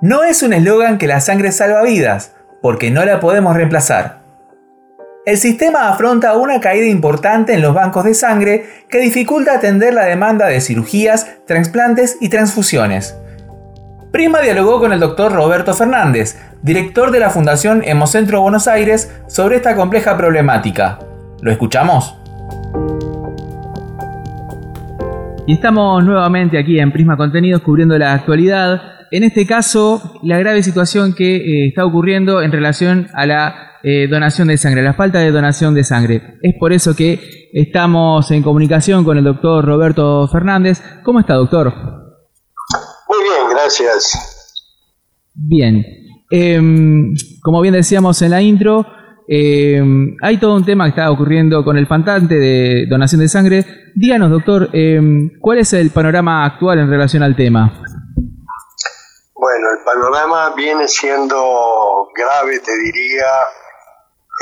No es un eslogan que la sangre salva vidas, porque no la podemos reemplazar. El sistema afronta una caída importante en los bancos de sangre que dificulta atender la demanda de cirugías, trasplantes y transfusiones. Prima dialogó con el doctor Roberto Fernández, director de la Fundación Hemocentro Buenos Aires, sobre esta compleja problemática. ¿Lo escuchamos? Y estamos nuevamente aquí en Prisma Contenidos cubriendo la actualidad. En este caso, la grave situación que eh, está ocurriendo en relación a la eh, donación de sangre, la falta de donación de sangre. Es por eso que estamos en comunicación con el doctor Roberto Fernández. ¿Cómo está, doctor? Muy bien, gracias. Bien. Em, como bien decíamos en la intro, em, hay todo un tema que está ocurriendo con el faltante de donación de sangre. Díganos, doctor, em, ¿cuál es el panorama actual en relación al tema? Bueno, el panorama viene siendo grave, te diría,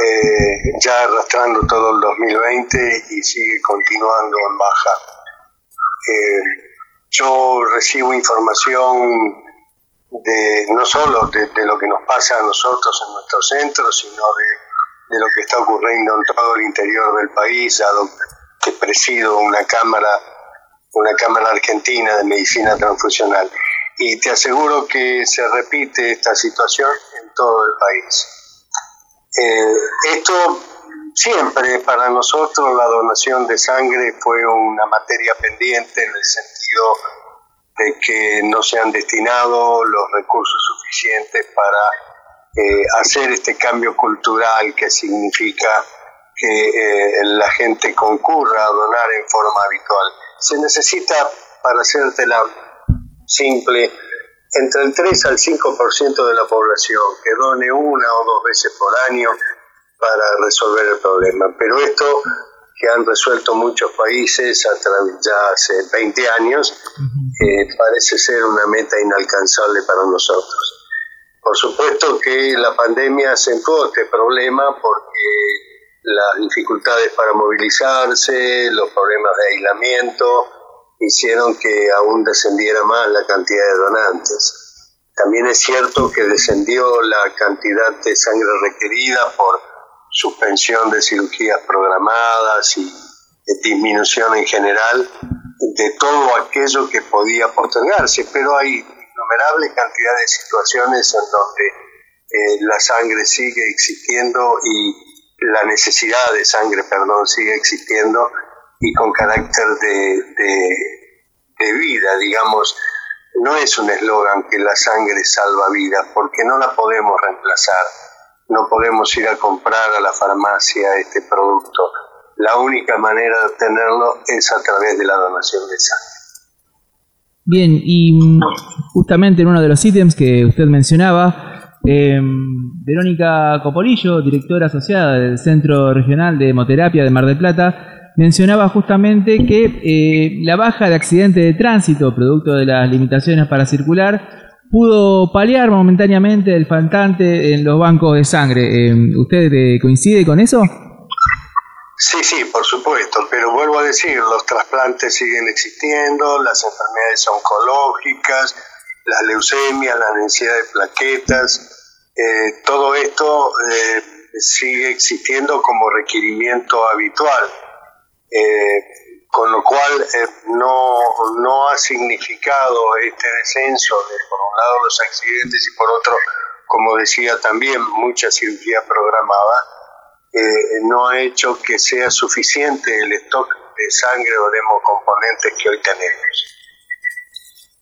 eh, ya arrastrando todo el 2020 y sigue continuando en baja. Eh, yo recibo información de no solo de, lo que nos pasa a nosotros en nuestro centro, sino de, lo que está ocurriendo en todo el interior del país, dado que presido una cámara, una cámara argentina de medicina transfusional. Y te aseguro que se repite esta situación en todo el país. Eh, esto siempre para nosotros la donación de sangre fue una materia pendiente en el sentido de que no se han destinado los recursos suficientes para eh, hacer este cambio cultural que significa que eh, la gente concurra a donar en forma habitual. Se necesita, para hacértela simple, entre el 3 al 5% de la población que done una o dos veces por año para resolver el problema. Pero esto que han resuelto muchos países a través ya hace 20 años, eh, parece ser una meta inalcanzable para nosotros. Por supuesto que la pandemia acentuó este problema porque las dificultades para movilizarse, los problemas de aislamiento, hicieron que aún descendiera más la cantidad de donantes. También es cierto que descendió la cantidad de sangre requerida por suspensión de cirugías programadas y disminución en general de todo aquello que podía postergarse, pero hay innumerable cantidad de situaciones en donde eh, la sangre sigue existiendo y la necesidad de sangre, perdón, sigue existiendo y con carácter de, de, vida, digamos. No es un eslogan que la sangre salva vidas, porque no la podemos reemplazar. No podemos ir a comprar a la farmacia este producto. La única manera de obtenerlo es a través de la donación de sangre. Bien, y mm, justamente en uno de los ítems que usted mencionaba, eh, Verónica Copolillo, directora asociada del Centro Regional de Hemoterapia de Mar del Plata, mencionaba justamente que eh, la baja de accidentes de tránsito, producto de las limitaciones para circular, pudo paliar momentáneamente el faltante en los bancos de sangre. Eh, ¿Usted eh, coincide con eso? Sí, sí, por supuesto, pero vuelvo a decir, los trasplantes siguen existiendo, las enfermedades oncológicas, las leucemias, la necesidad de plaquetas, todo esto sigue existiendo como requerimiento habitual. Eh, con lo cual eh, no, no ha significado este descenso de, por un lado, los accidentes y por otro, como decía también, mucha cirugía programada, eh, no ha hecho que sea suficiente el stock de sangre o de hemocomponentes que hoy tenemos.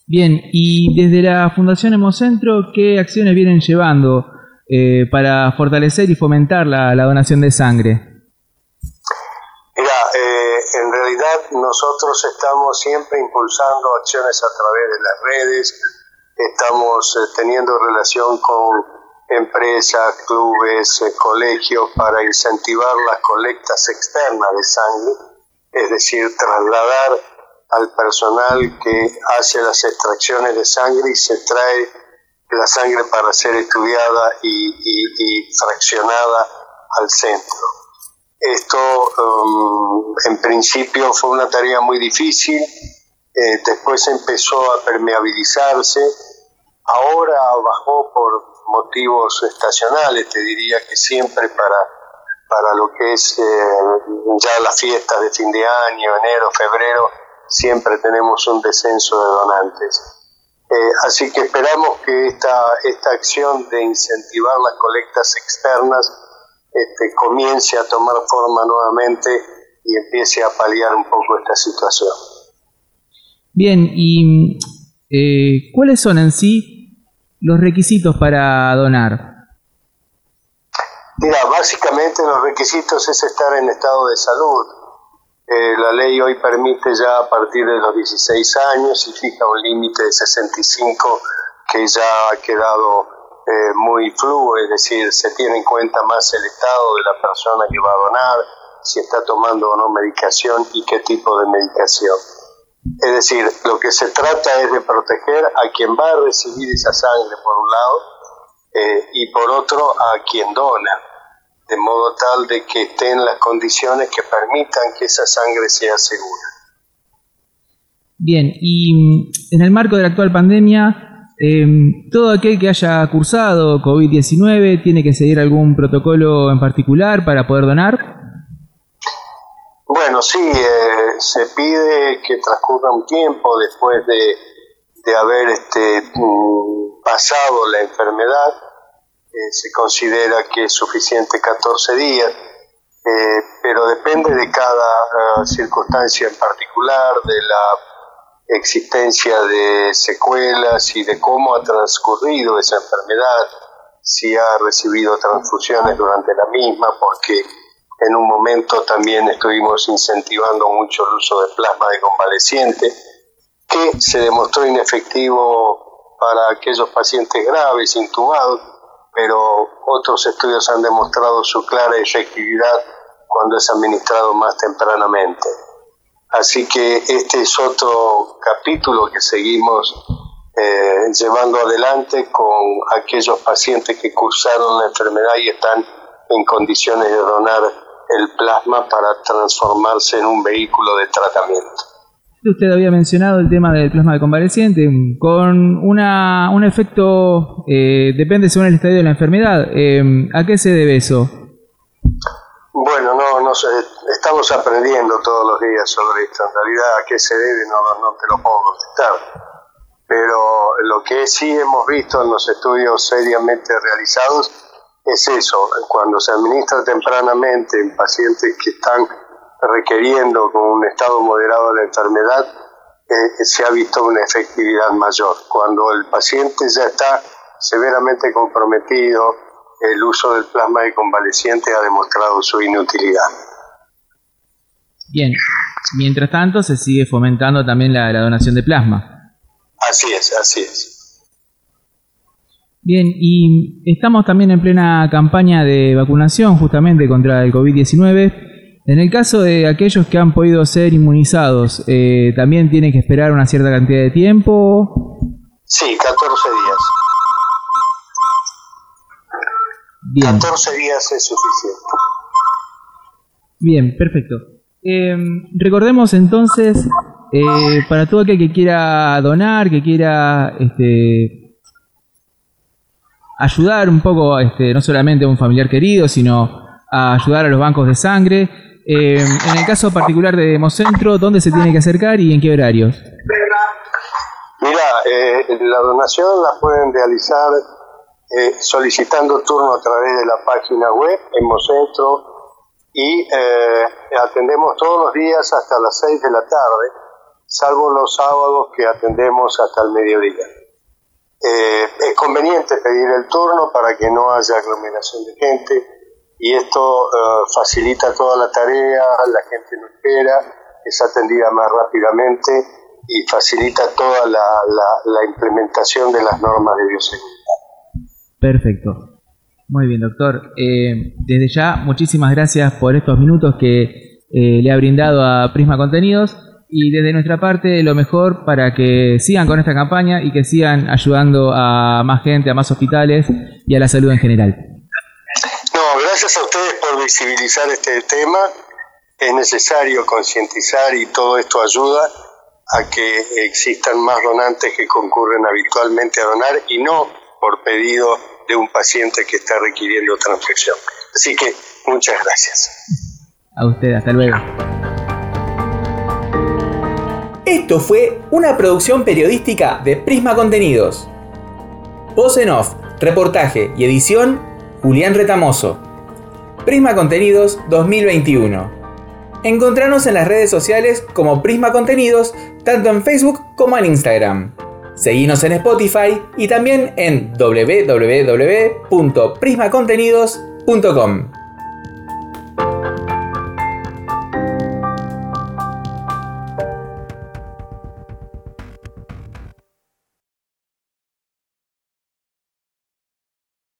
Bien, y desde la Fundación Hemocentro, ¿qué acciones vienen llevando para fortalecer y fomentar la donación de sangre? En realidad nosotros estamos siempre impulsando acciones a través de las redes, estamos eh, teniendo relación con empresas, clubes, eh, colegios para incentivar las colectas externas de sangre, es decir, trasladar al personal que hace las extracciones de sangre y se trae la sangre para ser estudiada y fraccionada al centro. Esto um, en principio fue una tarea muy difícil, eh, después empezó a permeabilizarse, ahora bajó por motivos estacionales, te diría que siempre para, para lo que es eh, ya las fiestas de fin de año, enero, febrero, siempre tenemos un descenso de donantes. Eh, así que esperamos que esta, esta acción de incentivar las colectas externas este, comience a tomar forma nuevamente y empiece a paliar un poco esta situación. Bien, ¿y eh, cuáles son en sí los requisitos para donar? Mira, básicamente los requisitos es estar en estado de salud. Eh, la ley hoy permite ya a partir de los 16 años y fija un límite de 65 que ya ha quedado eh, muy fluo, es decir, se tiene en cuenta más el estado de la persona que va a donar, si está tomando o no medicación y qué tipo de medicación. Es decir, lo que se trata es de proteger a quien va a recibir esa sangre por un lado eh, y por otro a quien dona, de modo tal de que estén las condiciones que permitan que esa sangre sea segura. Bien, y en el marco de la actual pandemia, em, todo aquel que haya cursado COVID-19 tiene que seguir algún protocolo en particular para poder donar. Bueno, sí, eh, se pide que transcurra un tiempo después de, de haber este, mm, pasado la enfermedad. Eh, se considera que es suficiente 14 días, eh, pero depende de cada circunstancia en particular, de la existencia de secuelas y de cómo ha transcurrido esa enfermedad, si ha recibido transfusiones durante la misma, porque en un momento también estuvimos incentivando mucho el uso de plasma de convaleciente, que se demostró inefectivo para aquellos pacientes graves, intubados, pero otros estudios han demostrado su clara efectividad cuando es administrado más tempranamente. Así que este es otro capítulo que seguimos eh, llevando adelante con aquellos pacientes que cursaron la enfermedad y están en condiciones de donar el plasma para transformarse en un vehículo de tratamiento. Usted había mencionado el tema del plasma de convaleciente con una, un efecto, eh, depende según el estadio de la enfermedad. Eh, ¿A qué se debe eso? No sé, estamos aprendiendo todos los días sobre esto. En realidad, a qué se debe no, no te lo puedo contestar. Pero lo que sí hemos visto en los estudios seriamente realizados es eso, cuando se administra tempranamente en pacientes que están requiriendo con un estado moderado de la enfermedad, eh, se ha visto una efectividad mayor. Cuando el paciente ya está severamente comprometido, el uso del plasma de convaleciente ha demostrado su inutilidad. Bien, mientras tanto se sigue fomentando también la donación de plasma. Así es, así es. Bien, y estamos también en plena campaña de vacunación justamente contra el COVID-19. En el caso de aquellos que han podido ser inmunizados, eh, ¿también tienen que esperar una cierta cantidad de tiempo? Sí, 14 días. Bien. 14 días es suficiente. Bien, perfecto. Em, recordemos entonces, eh, para todo aquel que quiera donar, que quiera este, ayudar un poco, este, no solamente a un familiar querido, sino a ayudar a los bancos de sangre. Eh, en el caso particular de Hemocentro, ¿dónde se tiene que acercar y en qué horarios? Mira, eh, la donación la pueden realizar eh, solicitando turno a través de la página web Hemocentro y atendemos todos los días hasta las 6 de la tarde, salvo los sábados que atendemos hasta el mediodía. Eh, es conveniente pedir el turno para que no haya aglomeración de gente y esto eh, facilita toda la tarea, la gente no espera, es atendida más rápidamente y facilita toda la, implementación de las normas de bioseguridad. Perfecto. Muy bien, doctor. Eh, desde ya, muchísimas gracias por estos minutos que le ha brindado a Prisma Contenidos y desde nuestra parte lo mejor para que sigan con esta campaña y que sigan ayudando a más gente, a más hospitales y a la salud en general. No, gracias a ustedes por visibilizar este tema. Es necesario concientizar y todo esto ayuda a que existan más donantes que concurren habitualmente a donar y no por pedido de un paciente que está requiriendo transfusión. Así que muchas gracias. A usted, hasta luego. Esto fue una producción periodística de Prisma Contenidos. Voz en off, reportaje y edición, Julián Retamoso. Prisma Contenidos 2021. Encontranos en las redes sociales como Prisma Contenidos, tanto en Facebook como en Instagram. Seguinos en Spotify y también en www.prismacontenidos.com.